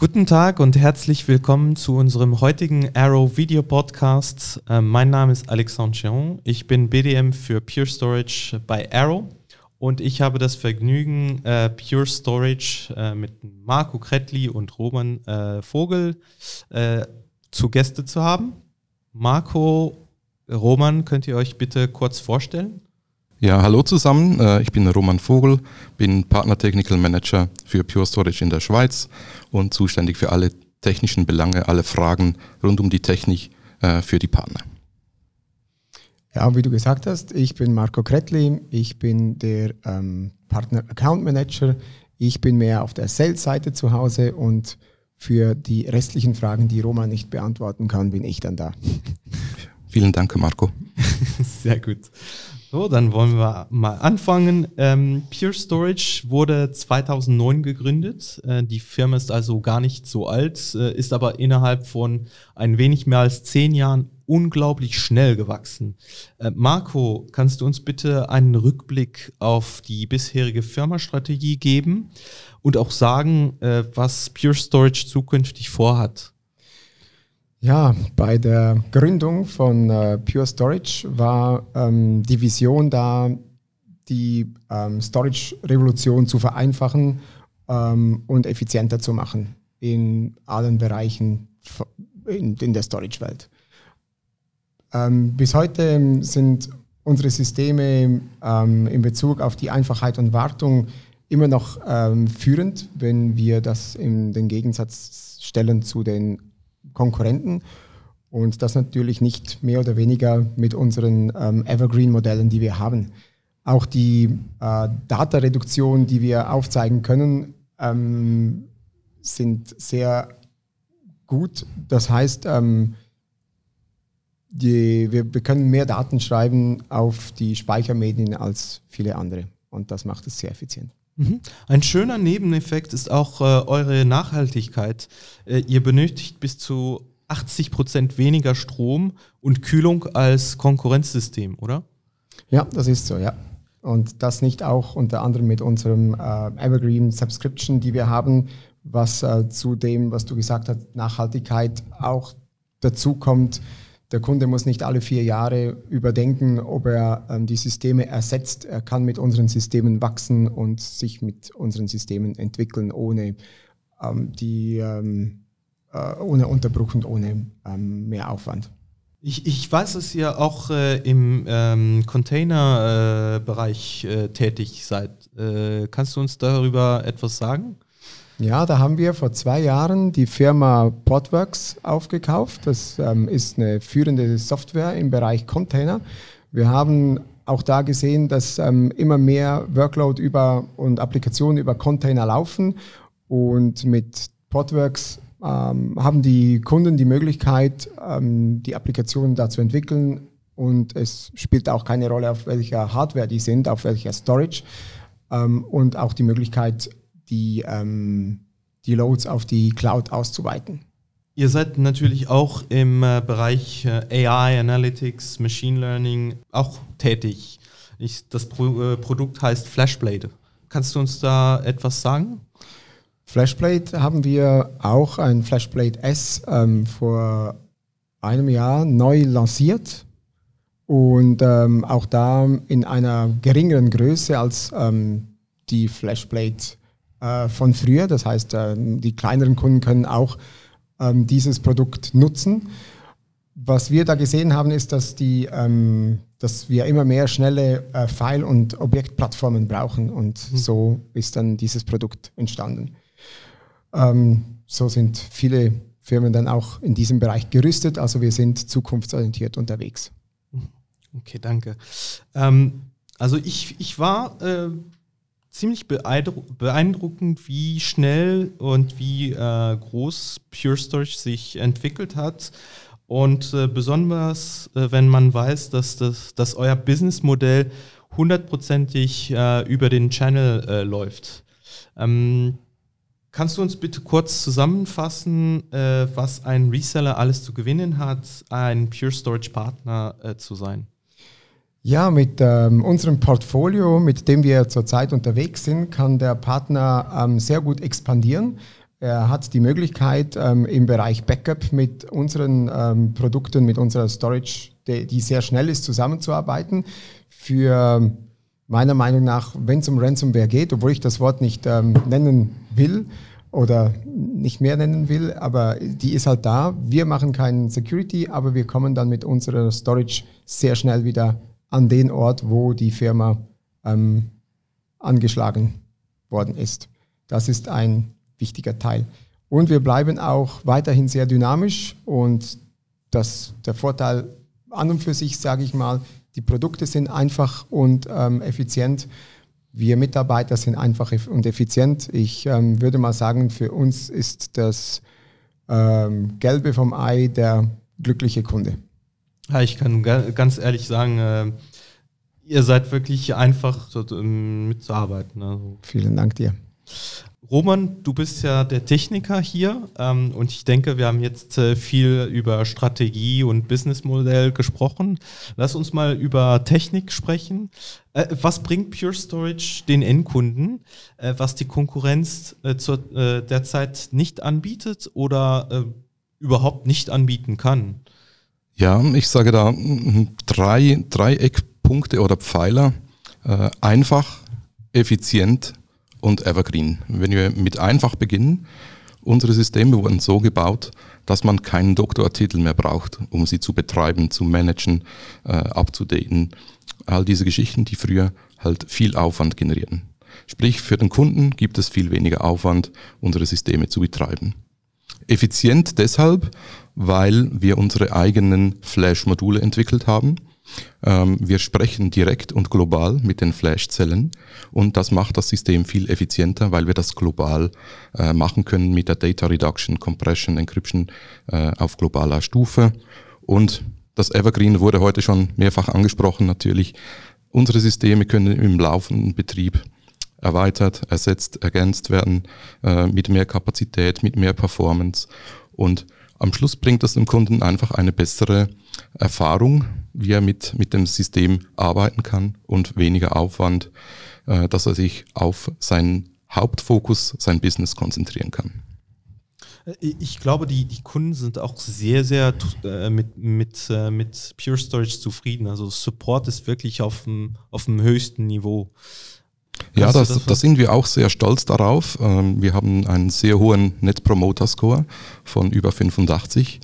Guten Tag und herzlich willkommen zu unserem heutigen Arrow Video Podcast. Äh, mein Name ist Alexandre Chiron. Ich bin BDM für Pure Storage bei Arrow und ich habe das Vergnügen, äh, Pure Storage äh, mit Marco Kretli und Roman äh, Vogel zu Gäste zu haben. Marco, Roman, könnt ihr euch bitte kurz vorstellen? Ja, hallo zusammen. Äh, ich bin Roman Vogel, bin Partner Technical Manager für Pure Storage in der Schweiz und zuständig für alle technischen Belange, alle Fragen rund um die Technik äh, für die Partner. Ja, wie du gesagt hast, ich bin Marco Kretli, ich bin der ähm, Partner Account Manager. Ich bin mehr auf der Sales-Seite zu Hause und für die restlichen Fragen, die Roman nicht beantworten kann, bin ich dann da. Vielen Dank, Marco. Sehr gut. So, dann wollen wir mal anfangen. Ähm, Pure Storage wurde 2009 gegründet. Äh, die Firma ist also gar nicht so alt, äh, ist aber innerhalb von ein wenig mehr als zehn Jahren unglaublich schnell gewachsen. Äh, Marco, kannst du uns bitte einen Rückblick auf die bisherige Firmastrategie geben und auch sagen, äh, was Pure Storage zukünftig vorhat? Ja, bei der Gründung von äh, Pure Storage war ähm, die Vision da, die ähm, Storage-Revolution zu vereinfachen ähm, und effizienter zu machen in allen Bereichen in, in der Storage-Welt. Ähm, bis heute sind unsere Systeme ähm, in Bezug auf die Einfachheit und Wartung immer noch ähm, führend, wenn wir das in den Gegensatz stellen zu den Konkurrenten. Und das natürlich nicht mehr oder weniger mit unseren ähm, Evergreen-Modellen, die wir haben. Auch die äh, Datareduktion, die wir aufzeigen können, ähm, sind sehr gut. Das heißt, ähm, die, wir, wir können mehr Daten schreiben auf die Speichermedien als viele andere. Und das macht es sehr effizient. Mhm. Ein schöner Nebeneffekt ist auch äh, eure Nachhaltigkeit. Äh, ihr benötigt bis zu 80 Prozent weniger Strom und Kühlung als Konkurrenzsystem, oder? Ja, das ist so, ja. Und das nicht auch unter anderem mit unserem äh, Evergreen Subscription, die wir haben, was äh, zu dem, was du gesagt hast, Nachhaltigkeit auch dazu kommt der Kunde muss nicht alle vier Jahre überdenken, ob er ähm, die Systeme ersetzt. Er kann mit unseren Systemen wachsen und sich mit unseren Systemen entwickeln, ohne ähm, die ähm, äh, ohne Unterbruch und ohne ähm, mehr Aufwand. Ich, ich weiß, dass ihr auch äh, im ähm, Container-Bereich äh, äh, tätig seid. Äh, kannst du uns darüber etwas sagen? Ja, da haben wir vor zwei Jahren die Firma Podworks aufgekauft. Das ähm, ist eine führende Software im Bereich Container. Wir haben auch da gesehen, dass ähm, immer mehr Workload über und Applikationen über Container laufen. Und mit Podworks ähm, haben die Kunden die Möglichkeit, ähm, die Applikationen da zu entwickeln. Und es spielt auch keine Rolle, auf welcher Hardware die sind, auf welcher Storage. Ähm, und auch die Möglichkeit, die, ähm, die Loads auf die Cloud auszuweiten. Ihr seid natürlich auch im äh, Bereich äh, AI, Analytics, Machine Learning auch tätig. Ich, das Pro, äh, Produkt heißt Flashblade. Kannst du uns da etwas sagen? Flashblade haben wir auch ein Flashblade S ähm, vor einem Jahr neu lanciert und ähm, auch da in einer geringeren Größe als ähm, die Flashblade äh, von früher. Das heißt, äh, die kleineren Kunden können auch ähm, dieses Produkt nutzen. Was wir da gesehen haben, ist, dass, die, ähm, dass wir immer mehr schnelle äh, File- und Objektplattformen brauchen und mhm. so ist dann dieses Produkt entstanden. Ähm, so sind viele Firmen dann auch in diesem Bereich gerüstet, also wir sind zukunftsorientiert unterwegs. Okay, danke. Ähm, also ich, ich war äh, ziemlich beeindruckend, wie schnell und wie äh, groß Pure Storage sich entwickelt hat. Und äh, besonders, äh, wenn man weiß, dass, das, dass euer Businessmodell hundertprozentig äh, über den Channel äh, läuft. Ähm, kannst du uns bitte kurz zusammenfassen, äh, was ein Reseller alles zu gewinnen hat, ein Pure Storage Partner zu sein? Ja, mit ähm, unserem Portfolio, mit dem wir zurzeit unterwegs sind, kann der Partner ähm, sehr gut expandieren. Er hat die Möglichkeit, ähm, im Bereich Backup mit unseren ähm, Produkten, mit unserer Storage, die, die, sehr schnell ist, zusammenzuarbeiten. Für meiner Meinung nach, wenn es um Ransomware geht, obwohl ich das Wort nicht ähm, nennen will oder nicht mehr nennen will, aber die ist halt da. Wir machen keinen Security, aber wir kommen dann mit unserer Storage sehr schnell wieder an den Ort, wo die Firma ähm, angeschlagen worden ist. Das ist ein wichtiger Teil. Und wir bleiben auch weiterhin sehr dynamisch und das, der Vorteil an und für sich, sage ich mal, die Produkte sind einfach und ähm, effizient. Wir Mitarbeiter sind einfach und effizient. Ich ähm, würde mal sagen, für uns ist das ähm, Gelbe vom Ei der glückliche Kunde. Ja, ich kann ganz ehrlich sagen, äh, ihr seid wirklich einfach so, ähm, mitzuarbeiten. Also. Vielen Dank dir. Roman, du bist ja der Techniker hier ähm, und ich denke, wir haben jetzt äh, viel über Strategie und Businessmodell gesprochen. Lass uns mal über Technik sprechen. Äh, was bringt Pure Storage den Endkunden, äh, was die Konkurrenz äh, zur, äh, derzeit nicht anbietet oder äh, überhaupt nicht anbieten kann? Ja, ich sage da drei, drei Eckpunkte oder Pfeiler. einfach, effizient und Evergreen. Wenn wir mit einfach beginnen, unsere Systeme wurden so gebaut, dass man keinen Doktortitel mehr braucht, um sie zu betreiben, zu managen, äh, abzudaten. All diese Geschichten, die früher halt viel Aufwand generierten. Sprich, für den Kunden gibt es viel weniger Aufwand, unsere Systeme zu betreiben. Effizient deshalb, weil wir unsere eigenen Flash-Module entwickelt haben ähm, wir sprechen direkt und global mit den Flash-Zellen und das macht das System viel effizienter, weil wir das global äh, machen können mit der Data Reduction, Compression, Encryption äh, auf globaler Stufe. Und das Evergreen wurde heute schon mehrfach angesprochen natürlich. Unsere Systeme können im laufenden Betrieb erweitert, ersetzt, ergänzt werden äh, mit mehr Kapazität, mit mehr Performance und am Schluss bringt das dem Kunden einfach eine bessere Erfahrung, wie er mit, mit dem System arbeiten kann und weniger Aufwand, äh, dass er sich auf seinen Hauptfokus, sein Business konzentrieren kann. Äh, ich glaube, die, die Kunden sind auch sehr, sehr äh, mit, mit, äh, mit Pure Storage zufrieden. Also Support ist wirklich auf dem, auf dem höchsten Niveau. Ja, das, da sind wir auch sehr stolz darauf. Ähm, wir haben einen sehr hohen Net Promoter Score von über 85.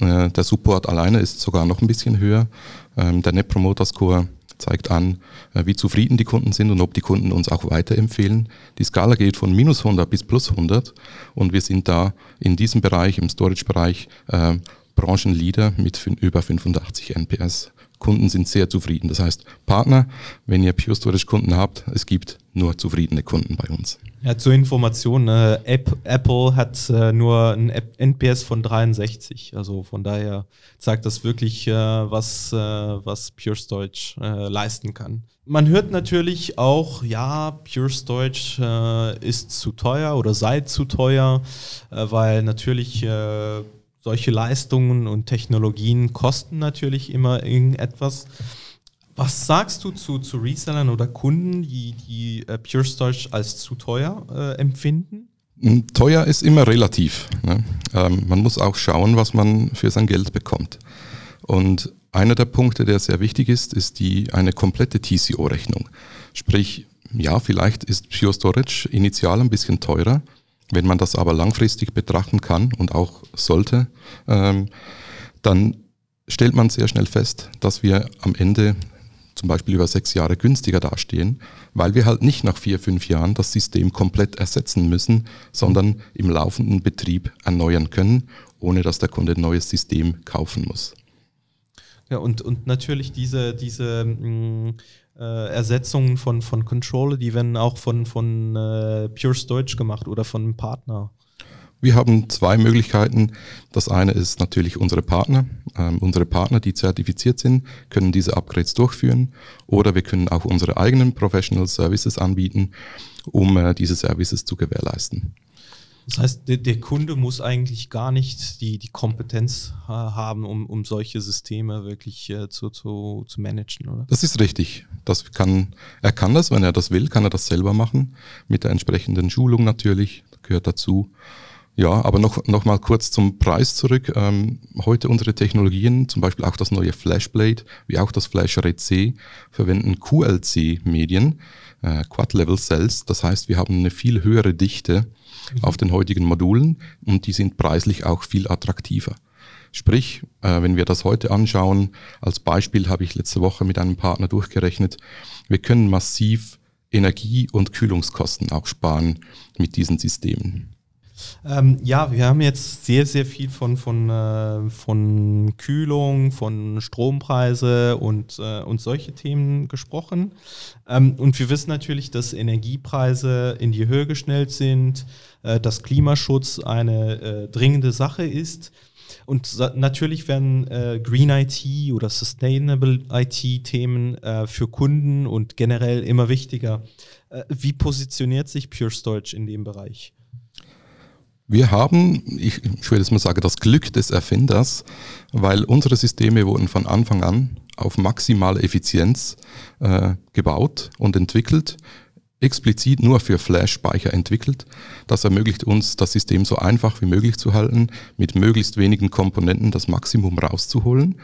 Äh, der Support alleine ist sogar noch ein bisschen höher. Ähm, der Net Promoter Score zeigt an, äh, wie zufrieden die Kunden sind und ob die Kunden uns auch weiterempfehlen. Die Skala geht von minus 100 bis plus 100 und wir sind da in diesem Bereich, im Storage-Bereich, äh, Branchenleader mit über 85 NPS. Kunden sind sehr zufrieden. Das heißt, Partner, wenn ihr Pure Storage Kunden habt, es gibt nur zufriedene Kunden bei uns. Ja, zur Information, äh, Apple hat äh, nur ein NPS von 63. Also von daher zeigt das wirklich, äh, was, äh, was Pure Storage äh, leisten kann. Man hört natürlich auch, ja, Pure Storage äh, ist zu teuer oder sei zu teuer, weil natürlich solche Leistungen und Technologien kosten natürlich immer irgendetwas. Was sagst du zu, zu Resellern oder Kunden, die, die äh, Pure Storage als zu teuer äh, empfinden? Hm, teuer ist immer relativ. Ne? Ähm, man muss auch schauen, was man für sein Geld bekommt. Und einer der Punkte, der sehr wichtig ist, ist die, eine komplette TCO-Rechnung. Sprich, ja, vielleicht ist Pure Storage initial ein bisschen teurer, wenn man das aber langfristig betrachten kann und auch sollte, ähm, dann stellt man sehr schnell fest, dass wir am Ende zum Beispiel über sechs Jahre günstiger dastehen, weil wir halt nicht nach vier, fünf Jahren das System komplett ersetzen müssen, sondern im laufenden Betrieb erneuern können, ohne dass der Kunde ein neues System kaufen muss. Ja, und, und natürlich diese, diese mh, mm, äh, Ersetzungen von, von Controller, die werden auch von, von äh, Pure Storage gemacht oder von einem Partner. Wir haben zwei Möglichkeiten. Das eine ist natürlich unsere Partner. Ähm, unsere Partner, die zertifiziert sind, können diese Upgrades durchführen. Oder wir können auch unsere eigenen Professional Services anbieten, um äh, diese Services zu gewährleisten. Das heißt, der, der, Kunde muss eigentlich gar nicht die, die Kompetenz äh, haben, um, um solche Systeme wirklich äh, zu, zu, zu managen, oder? Das ist richtig. Das kann, er kann das, wenn er das will, kann er das selber machen, mit der entsprechenden Schulung natürlich gehört dazu. Ja, aber noch, noch mal kurz zum Preis zurück. Ähm, heute unsere Technologien, zum Beispiel auch das neue Flashblade, wie auch das Flash Array verwenden QLC-Medien, äh, Quad-Level Cells. Das heißt, wir haben eine viel höhere Dichte mhm. auf den heutigen Modulen und die sind preislich auch viel attraktiver. Sprich, äh, wenn wir das heute anschauen, als Beispiel habe ich letzte Woche mit einem Partner durchgerechnet, wir können massiv Energie- und Kühlungskosten auch sparen mit diesen Systemen. Ähm, ja, wir haben jetzt sehr, sehr viel von, von, äh, von Kühlung, von Strompreise und, äh, und solche Themen gesprochen. Ähm, und wir wissen natürlich, dass Energiepreise in die Höhe geschnellt sind, äh, dass Klimaschutz eine äh, dringende Sache ist. Und natürlich werden äh, Green IT oder Sustainable IT-Themen äh, für Kunden und generell immer wichtiger. wie positioniert sich Pure Storage in dem Bereich? Wir haben, ich, ich würde jetzt mal sagen, das Glück des Erfinders, weil unsere Systeme wurden von Anfang an auf maximale Effizienz äh, gebaut und entwickelt, explizit nur für Flash-Speicher entwickelt. Das ermöglicht uns, das System so einfach wie möglich zu halten, mit möglichst wenigen Komponenten das Maximum rauszuholen.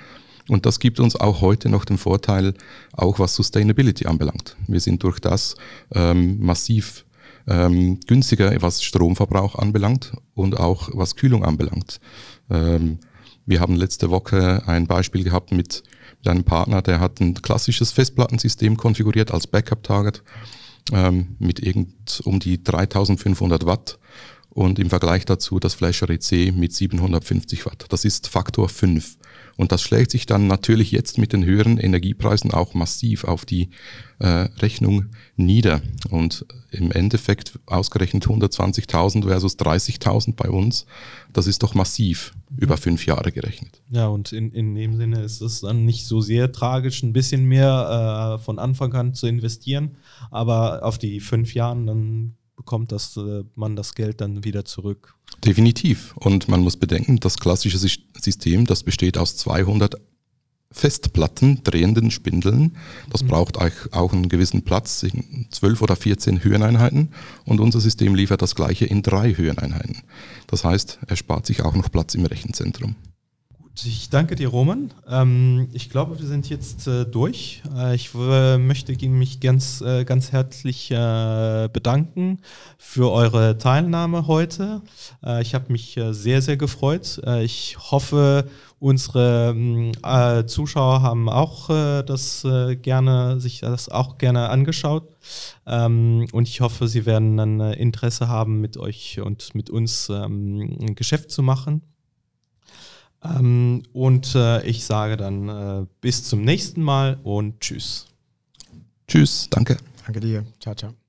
Und das gibt uns auch heute noch den Vorteil, auch was Sustainability anbelangt. Wir sind durch das ähm, massiv ähm, günstiger, was Stromverbrauch anbelangt und auch was Kühlung anbelangt. Ähm, wir haben letzte Woche ein Beispiel gehabt mit, mit einem Partner, der hat ein klassisches Festplattensystem konfiguriert als Backup-Target ähm, mit irgend um die 3500 Watt und im Vergleich dazu das Array C mit 750 Watt. Das ist Faktor 5. Und das schlägt sich dann natürlich jetzt mit den höheren Energiepreisen auch massiv auf die äh, Rechnung nieder. Und im Endeffekt ausgerechnet 120.000 versus 30.000 bei uns, das ist doch massiv über fünf Jahre gerechnet. Ja, und in, in dem Sinne ist es dann nicht so sehr tragisch, ein bisschen mehr äh, von Anfang an zu investieren, aber auf die fünf Jahren dann bekommt das, äh, man das Geld dann wieder zurück. Definitiv. Und man muss bedenken, das klassische System, das besteht aus 200 Festplatten, drehenden Spindeln. Das mhm. braucht auch einen gewissen Platz, 12 oder 14 Höheneinheiten. Und unser System liefert das gleiche in drei Höheneinheiten. Das heißt, er spart sich auch noch Platz im Rechenzentrum. Ich danke dir, Roman. Ähm, ich glaube, wir sind jetzt äh, durch. Äh, ich möchte mich ganz, äh, ganz herzlich äh, bedanken für eure Teilnahme heute. Äh, ich habe mich äh, sehr, sehr gefreut. ich hoffe, unsere ähm, Zuschauer haben auch das gerne, sich das auch gerne angeschaut. Ähm, und ich hoffe, sie werden dann Interesse haben, mit euch und mit uns ähm, ein Geschäft zu machen. Ähm, und äh, ich sage dann äh, bis zum nächsten Mal und tschüss. Tschüss, danke. Danke dir. Ciao, ciao.